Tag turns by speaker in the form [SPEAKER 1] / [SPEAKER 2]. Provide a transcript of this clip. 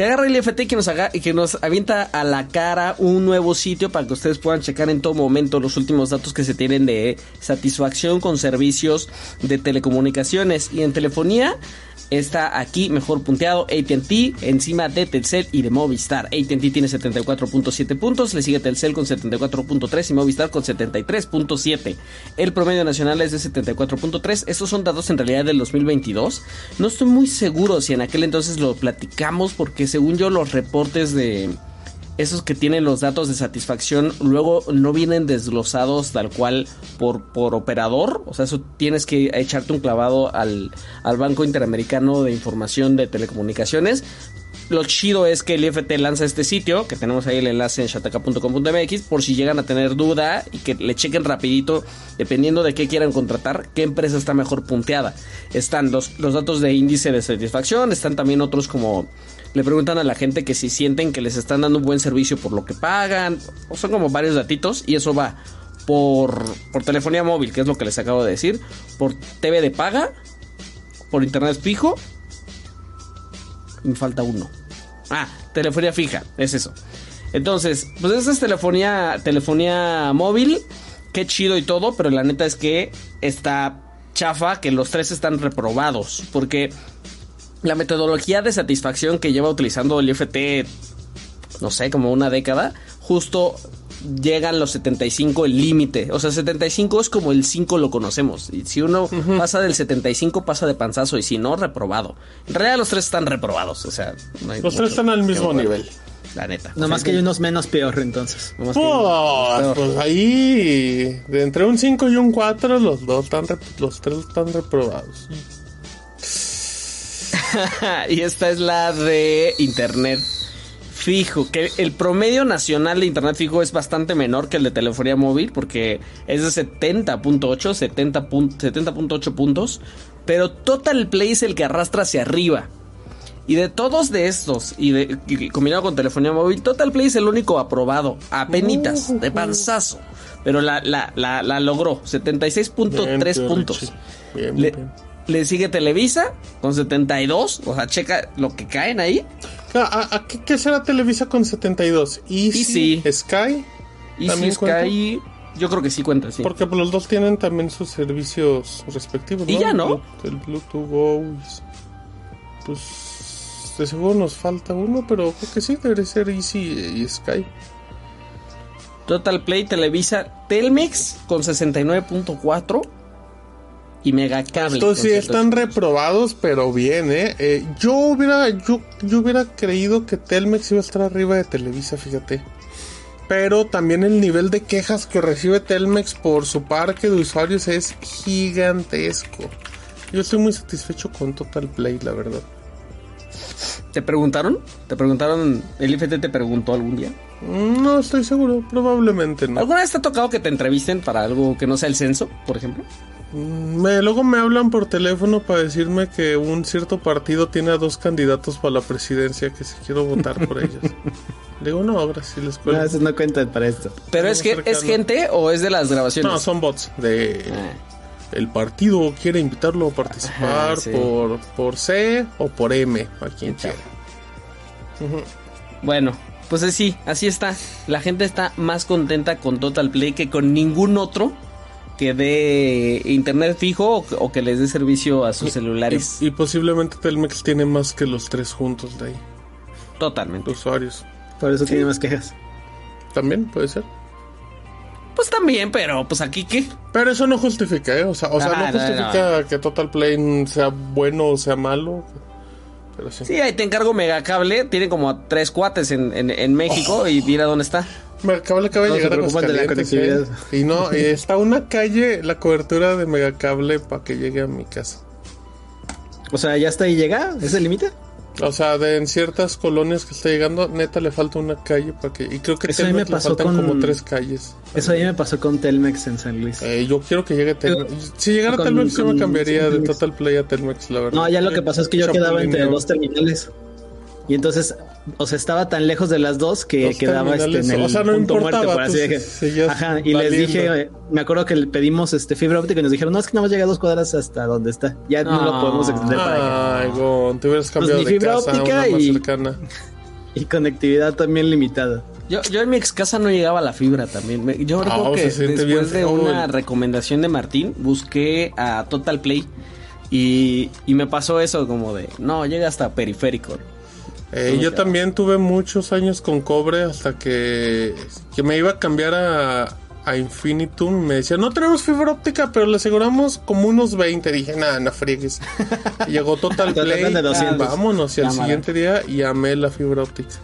[SPEAKER 1] que agarra el IFT y que nos haga y que nos avienta a la cara un nuevo sitio para que ustedes puedan checar en todo momento los últimos datos que se tienen de satisfacción con servicios de telecomunicaciones y en telefonía está aquí mejor punteado ATT encima de Telcel y de Movistar. ATT tiene 74.7 puntos, le sigue Telcel con 74.3 y Movistar con 73.7. El promedio nacional es de 74.3. Estos son datos en realidad del 2022. No estoy muy seguro si en aquel entonces lo platicamos porque según yo los reportes de esos que tienen los datos de satisfacción luego no vienen desglosados tal cual por, por operador. O sea, eso tienes que echarte un clavado al, al Banco Interamericano de Información de Telecomunicaciones. Lo chido es que el IFT lanza este sitio, que tenemos ahí el enlace en shataka.com.mx, por si llegan a tener duda y que le chequen rapidito, dependiendo de qué quieran contratar, qué empresa está mejor punteada. Están los, los datos de índice de satisfacción, están también otros como le preguntan a la gente que si sienten que les están dando un buen servicio por lo que pagan. O son como varios datitos y eso va por, por telefonía móvil, que es lo que les acabo de decir. Por TV de paga. Por internet fijo. Me falta uno. Ah, telefonía fija, es eso. Entonces, pues esa es telefonía, telefonía móvil. Qué chido y todo, pero la neta es que está chafa que los tres están reprobados. Porque la metodología de satisfacción que lleva utilizando el IFT, no sé, como una década, justo llegan los 75 el límite. O sea, 75 es como el 5 lo conocemos. Y si uno pasa del 75, pasa de panzazo. Y si no, reprobado. En realidad los tres están reprobados. O sea,
[SPEAKER 2] no los tres están al mismo nivel.
[SPEAKER 1] La neta.
[SPEAKER 3] Nomás que hay unos menos peor entonces.
[SPEAKER 2] Oh, pues ahí, de entre un 5 y un 4, los dos están, los tres están reprobados.
[SPEAKER 1] y esta es la de internet fijo, que el promedio nacional de internet fijo es bastante menor que el de telefonía móvil porque es de 70.8, 70.8 puntos, pero Total Play es el que arrastra hacia arriba. Y de todos de estos, y, de, combinado con telefonía móvil, Total Play es el único aprobado, a penitas, de panzazo. Pero la, la, la, logró, 76.3 puntos. Bien, bien. Le sigue Televisa con 72. O sea, checa lo que caen ahí.
[SPEAKER 2] ¿A, qué, será Televisa con 72? Easy, Easy. Sky.
[SPEAKER 1] Easy, Sky. Yo creo que sí cuenta, sí.
[SPEAKER 2] Porque los dos tienen también sus servicios respectivos.
[SPEAKER 1] ¿no? Y ya no.
[SPEAKER 2] El Bluetooth Go. Pues de seguro nos falta uno, pero creo que sí, debe ser Easy y Sky.
[SPEAKER 1] Total Play Televisa Telmex con 69.4 y Megacable.
[SPEAKER 2] Estos sí están reprobados, pero bien, ¿eh? ¿eh? yo hubiera yo, yo hubiera creído que Telmex iba a estar arriba de Televisa, fíjate. Pero también el nivel de quejas que recibe Telmex por su parque de usuarios es gigantesco. Yo estoy muy satisfecho con Total Play, la verdad.
[SPEAKER 1] ¿Te preguntaron? ¿Te preguntaron? ¿El IFT te preguntó algún día?
[SPEAKER 2] No estoy seguro, probablemente no.
[SPEAKER 1] ¿Alguna vez te ha tocado que te entrevisten para algo que no sea el censo, por ejemplo?
[SPEAKER 2] Me, luego me hablan por teléfono para decirme que un cierto partido tiene a dos candidatos para la presidencia que si quiero votar por ellos. Digo, no, ahora sí les cuento.
[SPEAKER 3] No, eso no cuentan para esto.
[SPEAKER 1] ¿Pero es, que, es gente o es de las grabaciones?
[SPEAKER 2] No, son bots de... Ah. El partido quiere invitarlo a participar por, por C o por M, a quien quiera.
[SPEAKER 1] Bueno, pues sí, así está. La gente está más contenta con Total Play que con ningún otro que dé internet fijo o, que les dé servicio a sus celulares.
[SPEAKER 2] Y, posiblemente Telmex tiene más que los tres juntos de ahí.
[SPEAKER 1] Totalmente.
[SPEAKER 2] Usuarios.
[SPEAKER 3] Por eso tiene más quejas.
[SPEAKER 2] También puede ser.
[SPEAKER 1] Pues también, pero pues aquí qué.
[SPEAKER 2] Pero eso no justifica, ¿eh? O sea, o sea no, justifica que Total Play sea bueno o sea malo.
[SPEAKER 1] Pero sí. sí, ahí te encargo Megacable. Tiene como tres cuates en, en, México y mira dónde está.
[SPEAKER 2] Megacable acaba de llegar a Aguascalientes. ¿eh? Y no, está una calle la cobertura de Megacable para que llegue a mi casa.
[SPEAKER 3] O sea, ¿ya está ahí llega? ¿Es el límite?
[SPEAKER 2] O sea, de en ciertas colonias que está llegando, neta le falta una calle para que. Y creo que
[SPEAKER 3] eso Telmex
[SPEAKER 2] le faltan como tres calles.
[SPEAKER 3] Eso a mí me pasó con Telmex en San Luis.
[SPEAKER 2] Eh, yo quiero que llegue Telmex. si llegara Telmex, yo me cambiaría de Total Play a Telmex, la verdad.
[SPEAKER 3] No, ya lo que pasó es que yo quedaba entre dos terminales. Y entonces, o sea, estaba tan lejos de las dos que
[SPEAKER 2] Dos
[SPEAKER 3] quedaba este, en
[SPEAKER 2] terminales,
[SPEAKER 3] el
[SPEAKER 2] o sea, no
[SPEAKER 3] punto muerto, por así
[SPEAKER 2] seguías
[SPEAKER 3] Ajá, y les dije, me acuerdo que le pedimos este fibra óptica y nos dijeron, no, es que nada más llega dos cuadras hasta donde está. Ya no, lo podemos extender para allá.
[SPEAKER 2] Ay, Gon, te hubieras cambiado
[SPEAKER 3] ni
[SPEAKER 2] de
[SPEAKER 3] fibra
[SPEAKER 2] casa a
[SPEAKER 3] óptica
[SPEAKER 2] una más
[SPEAKER 3] y-
[SPEAKER 2] cercana.
[SPEAKER 3] Y conectividad también limitada.
[SPEAKER 1] Yo, yo en mi ex casa no llegaba a la fibra también. Me- Yo recuerdo
[SPEAKER 2] Ah,
[SPEAKER 1] que
[SPEAKER 2] se siente
[SPEAKER 1] después
[SPEAKER 2] bien
[SPEAKER 1] de una
[SPEAKER 2] el-
[SPEAKER 1] recomendación de Martín, busqué a Total Play y, y me pasó eso como de, no, llega hasta periférico.
[SPEAKER 2] Eh, yo también tuve muchos años con cobre hasta que, que me iba a cambiar a, a Infinitum. Me decía, no tenemos fibra óptica, pero le aseguramos como unos 20. Dije, nada, no friegues. Llegó Total Play.
[SPEAKER 3] de 200.
[SPEAKER 2] Vámonos. Y al siguiente día y amé la fibra óptica.